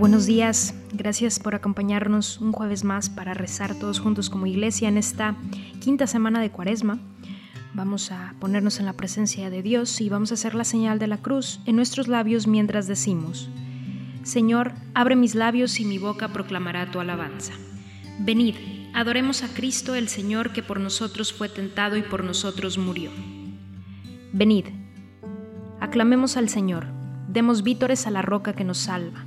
Buenos días. Gracias por acompañarnos un jueves más para rezar todos juntos como iglesia en esta quinta semana de Cuaresma. Vamos a ponernos en la presencia de Dios y vamos a hacer la señal de la cruz en nuestros labios mientras decimos, Señor, abre mis labios y mi boca proclamará tu alabanza. Venid, adoremos a Cristo el Señor que por nosotros fue tentado y por nosotros murió. Venid, aclamemos al Señor, demos vítores a la roca que nos salva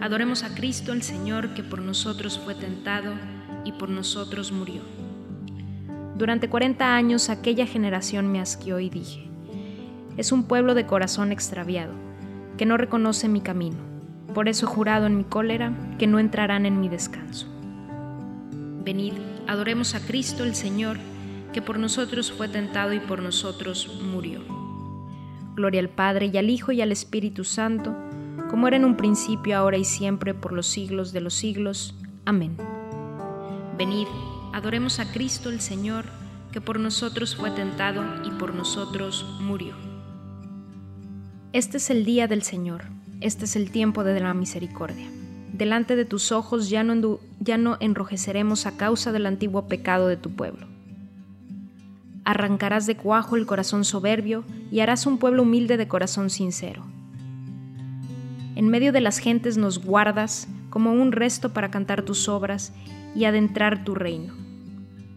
Adoremos a Cristo el Señor que por nosotros fue tentado y por nosotros murió. Durante 40 años aquella generación me asqueó y dije, es un pueblo de corazón extraviado, que no reconoce mi camino. Por eso he jurado en mi cólera que no entrarán en mi descanso. Venid, adoremos a Cristo el Señor, que por nosotros fue tentado y por nosotros murió. Gloria al Padre y al Hijo y al Espíritu Santo, como era en un principio, ahora y siempre, por los siglos de los siglos. Amén. Venid, adoremos a Cristo el Señor, que por nosotros fue tentado y por nosotros murió. Este es el día del Señor, este es el tiempo de la misericordia. Delante de tus ojos ya no, enrojeceremos a causa del antiguo pecado de tu pueblo. Arrancarás de cuajo el corazón soberbio y harás un pueblo humilde de corazón sincero en medio de las gentes nos guardas como un resto para cantar tus obras y adentrar tu reino.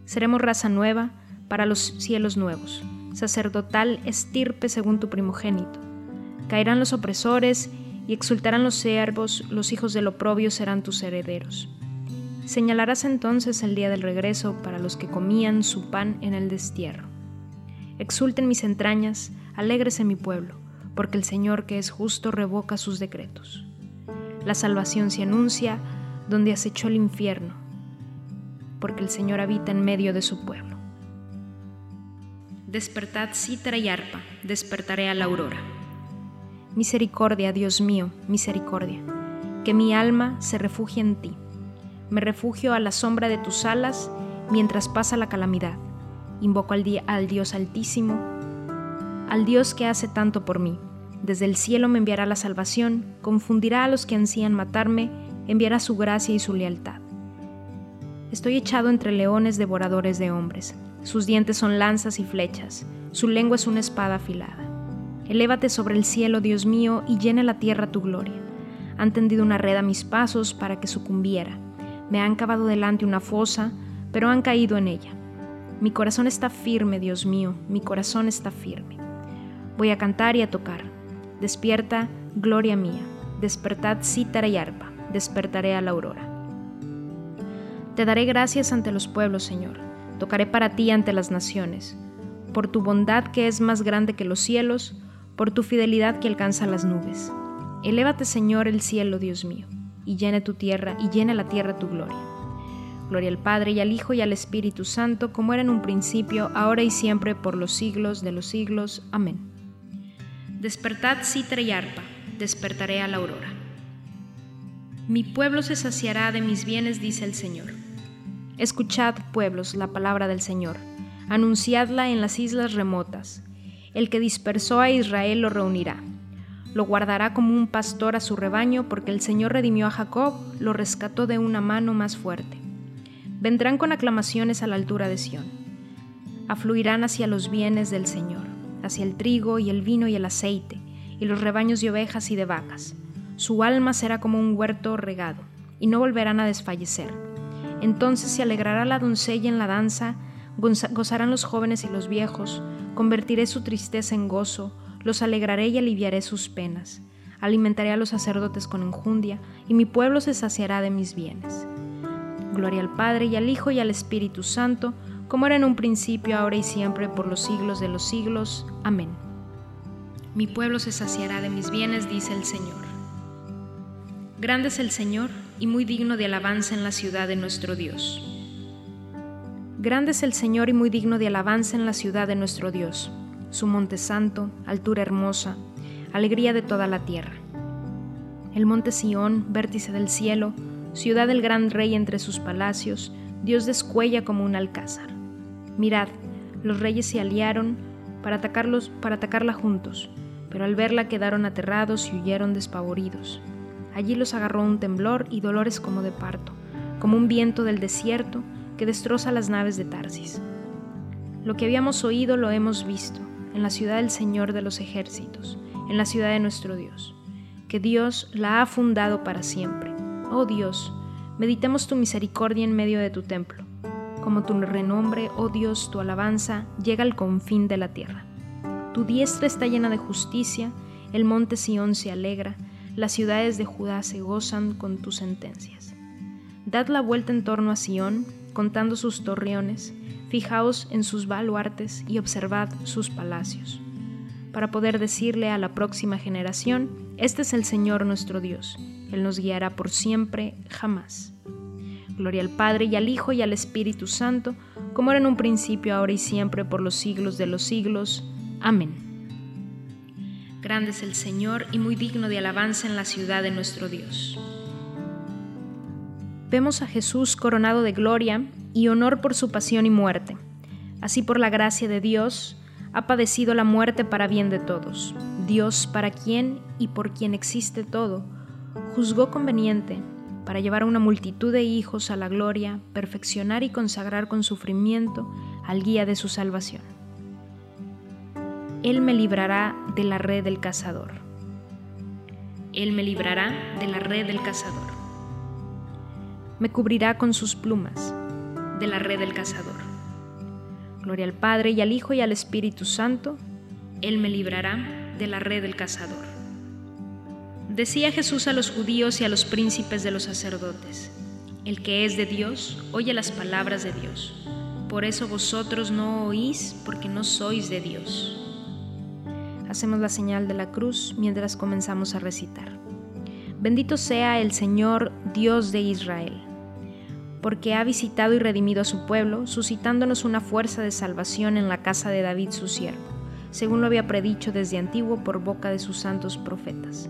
Seremos raza nueva para los cielos nuevos, sacerdotal estirpe según tu primogénito. Caerán los opresores y exultarán los siervos, los hijos del oprobio serán tus herederos. Señalarás entonces el día del regreso para los que comían su pan en el destierro. Exulten mis entrañas, alégrese mi pueblo porque el Señor que es justo revoca sus decretos. La salvación se anuncia donde acechó el infierno, porque el Señor habita en medio de su pueblo. Despertad cítara y arpa, despertaré a la aurora. Misericordia, Dios mío, misericordia, que mi alma se refugie en ti. Me refugio a la sombra de tus alas mientras pasa la calamidad. Invoco al, al Dios altísimo, al Dios que hace tanto por mí desde el cielo me enviará la salvación, confundirá a los que ansían matarme, enviará su gracia y su lealtad. Estoy echado entre leones devoradores de hombres. Sus dientes son lanzas y flechas, su lengua es una espada afilada. Elévate sobre el cielo, Dios mío, y llene la tierra tu gloria. Han tendido una red a mis pasos para que sucumbiera. Me han cavado delante una fosa, pero han caído en ella. Mi corazón está firme, Dios mío, mi corazón está firme. Voy a cantar y a tocar. Despierta, gloria mía. Despertad cítara y arpa. Despertaré a la aurora. Te daré gracias ante los pueblos, Señor. Tocaré para ti ante las naciones. Por tu bondad que es más grande que los cielos, por tu fidelidad que alcanza las nubes. Elévate, Señor, el cielo, Dios mío, y llene tu tierra, y llene la tierra tu gloria. Gloria al Padre y al Hijo y al Espíritu Santo, como era en un principio, ahora y siempre, por los siglos de los siglos. Amén. Despertad citra y arpa, despertaré a la aurora. Mi pueblo se saciará de mis bienes, dice el Señor. Escuchad, pueblos, la palabra del Señor, anunciadla en las islas remotas. El que dispersó a Israel lo reunirá lo guardará como un pastor a su rebaño, porque el Señor redimió a Jacob, lo rescató de una mano más fuerte. Vendrán con aclamaciones a la altura de Sión. Afluirán hacia los bienes del Señor, hacia el trigo y el vino y el aceite, y los rebaños de ovejas y de vacas. Su alma será como un huerto regado, y no volverán a desfallecer. Entonces se alegrará la doncella en la danza, gozarán los jóvenes y los viejos, convertiré su tristeza en gozo, los alegraré y aliviaré sus penas. Alimentaré a los sacerdotes con enjundia, y mi pueblo se saciará de mis bienes. Gloria al Padre y al Hijo y al Espíritu Santo, como era en un principio, ahora y siempre, por los siglos de los siglos. Amén. Mi pueblo se saciará de mis bienes, dice el Señor. Grande es el Señor y muy digno de alabanza en la ciudad de nuestro Dios. Grande es el Señor y muy digno de alabanza en la ciudad de nuestro Dios su monte santo, altura hermosa, alegría de toda la tierra. El monte Sión, vértice del cielo, ciudad del gran rey entre sus palacios, Dios descuella como un alcázar. Mirad, los reyes se aliaron para, atacarla juntos, pero al verla quedaron aterrados y huyeron despavoridos. Allí los agarró un temblor y dolores como de parto, como un viento del desierto que destroza las naves de Tarsis. Lo que habíamos oído lo hemos visto, en la ciudad del Señor de los ejércitos, en la ciudad de nuestro Dios, que Dios la ha fundado para siempre. Oh Dios, meditemos tu misericordia en medio de tu templo. Como tu renombre, oh Dios, tu alabanza llega al confín de la tierra. Tu diestra está llena de justicia, el monte Sión se alegra, las ciudades de Judá se gozan con tus sentencias. Dad la vuelta en torno a Sión, contando sus torreones, Fijaos en sus baluartes y observad sus palacios, para poder decirle a la próxima generación, este es el Señor nuestro Dios, Él nos guiará por siempre, jamás. Gloria al Padre y al Hijo y al Espíritu Santo, como era en un principio, ahora y siempre, por los siglos de los siglos. Amén. Grande es el Señor y muy digno de alabanza en la ciudad de nuestro Dios. Vemos a Jesús coronado de gloria y honor por su pasión y muerte. Así por la gracia de Dios, ha padecido la muerte para bien de todos. Dios, para quien y por quien existe todo, juzgó conveniente, para llevar a una multitud de hijos a la gloria, perfeccionar y consagrar con sufrimiento al guía de su salvación. Él me librará de la red del cazador. Él me librará de la red del cazador. Me cubrirá con sus plumas de la red del cazador. Gloria al Padre y al Hijo y al Espíritu Santo, Él me librará de la red del cazador. Decía Jesús a los judíos y a los príncipes de los sacerdotes, el que es de Dios oye las palabras de Dios, por eso vosotros no oís porque no sois de Dios. Hacemos la señal de la cruz mientras comenzamos a recitar. Bendito sea el Señor Dios de Israel porque ha visitado y redimido a su pueblo, suscitándonos una fuerza de salvación en la casa de David su siervo, según lo había predicho desde antiguo por boca de sus santos profetas.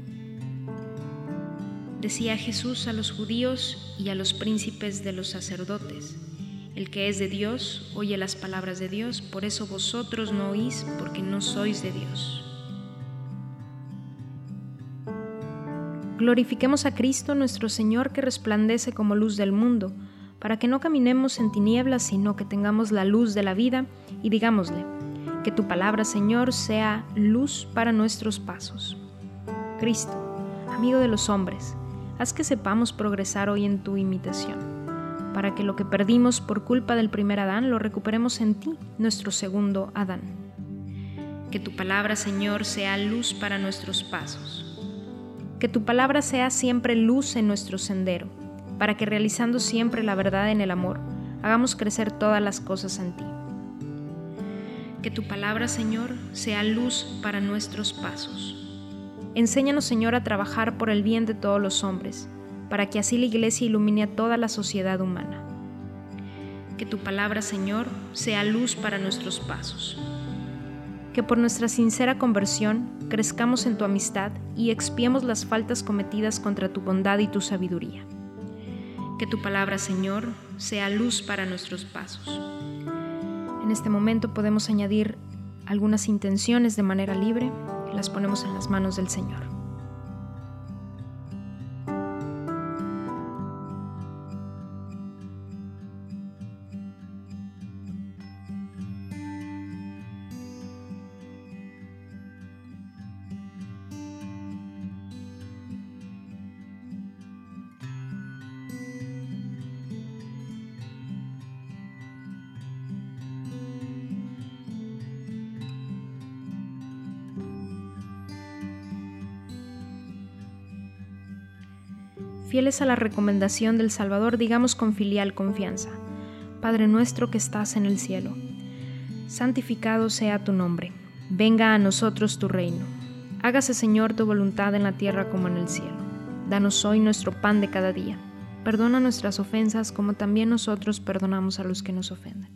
Decía Jesús a los judíos y a los príncipes de los sacerdotes, el que es de Dios oye las palabras de Dios, por eso vosotros no oís, porque no sois de Dios. Glorifiquemos a Cristo nuestro Señor que resplandece como luz del mundo para que no caminemos en tinieblas, sino que tengamos la luz de la vida, y digámosle, que tu palabra, Señor, sea luz para nuestros pasos. Cristo, amigo de los hombres, haz que sepamos progresar hoy en tu imitación, para que lo que perdimos por culpa del primer Adán lo recuperemos en ti, nuestro segundo Adán. Que tu palabra, Señor, sea luz para nuestros pasos. Que tu palabra sea siempre luz en nuestro sendero para que realizando siempre la verdad en el amor, hagamos crecer todas las cosas en ti. Que tu palabra, Señor, sea luz para nuestros pasos. Enséñanos, Señor, a trabajar por el bien de todos los hombres, para que así la Iglesia ilumine a toda la sociedad humana. Que tu palabra, Señor, sea luz para nuestros pasos. Que por nuestra sincera conversión crezcamos en tu amistad y expiemos las faltas cometidas contra tu bondad y tu sabiduría. Que tu palabra, Señor, sea luz para nuestros pasos. En este momento podemos añadir algunas intenciones de manera libre, las ponemos en las manos del Señor. Fieles a la recomendación del Salvador, digamos con filial confianza, Padre nuestro que estás en el cielo, santificado sea tu nombre, venga a nosotros tu reino, hágase Señor tu voluntad en la tierra como en el cielo. Danos hoy nuestro pan de cada día, perdona nuestras ofensas como también nosotros perdonamos a los que nos ofenden.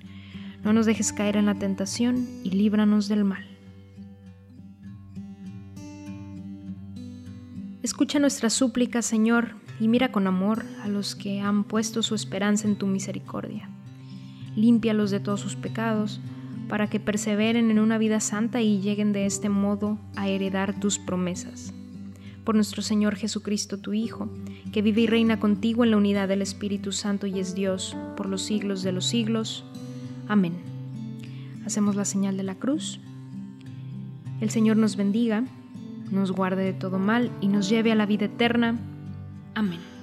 No nos dejes caer en la tentación y líbranos del mal. Escucha nuestra súplica, Señor, y mira con amor a los que han puesto su esperanza en tu misericordia. Límpialos de todos sus pecados, para que perseveren en una vida santa y lleguen de este modo a heredar tus promesas. Por nuestro Señor Jesucristo, tu Hijo, que vive y reina contigo en la unidad del Espíritu Santo y es Dios por los siglos de los siglos. Amén. Hacemos la señal de la cruz. El Señor nos bendiga, nos guarde de todo mal y nos lleve a la vida eterna. Amén.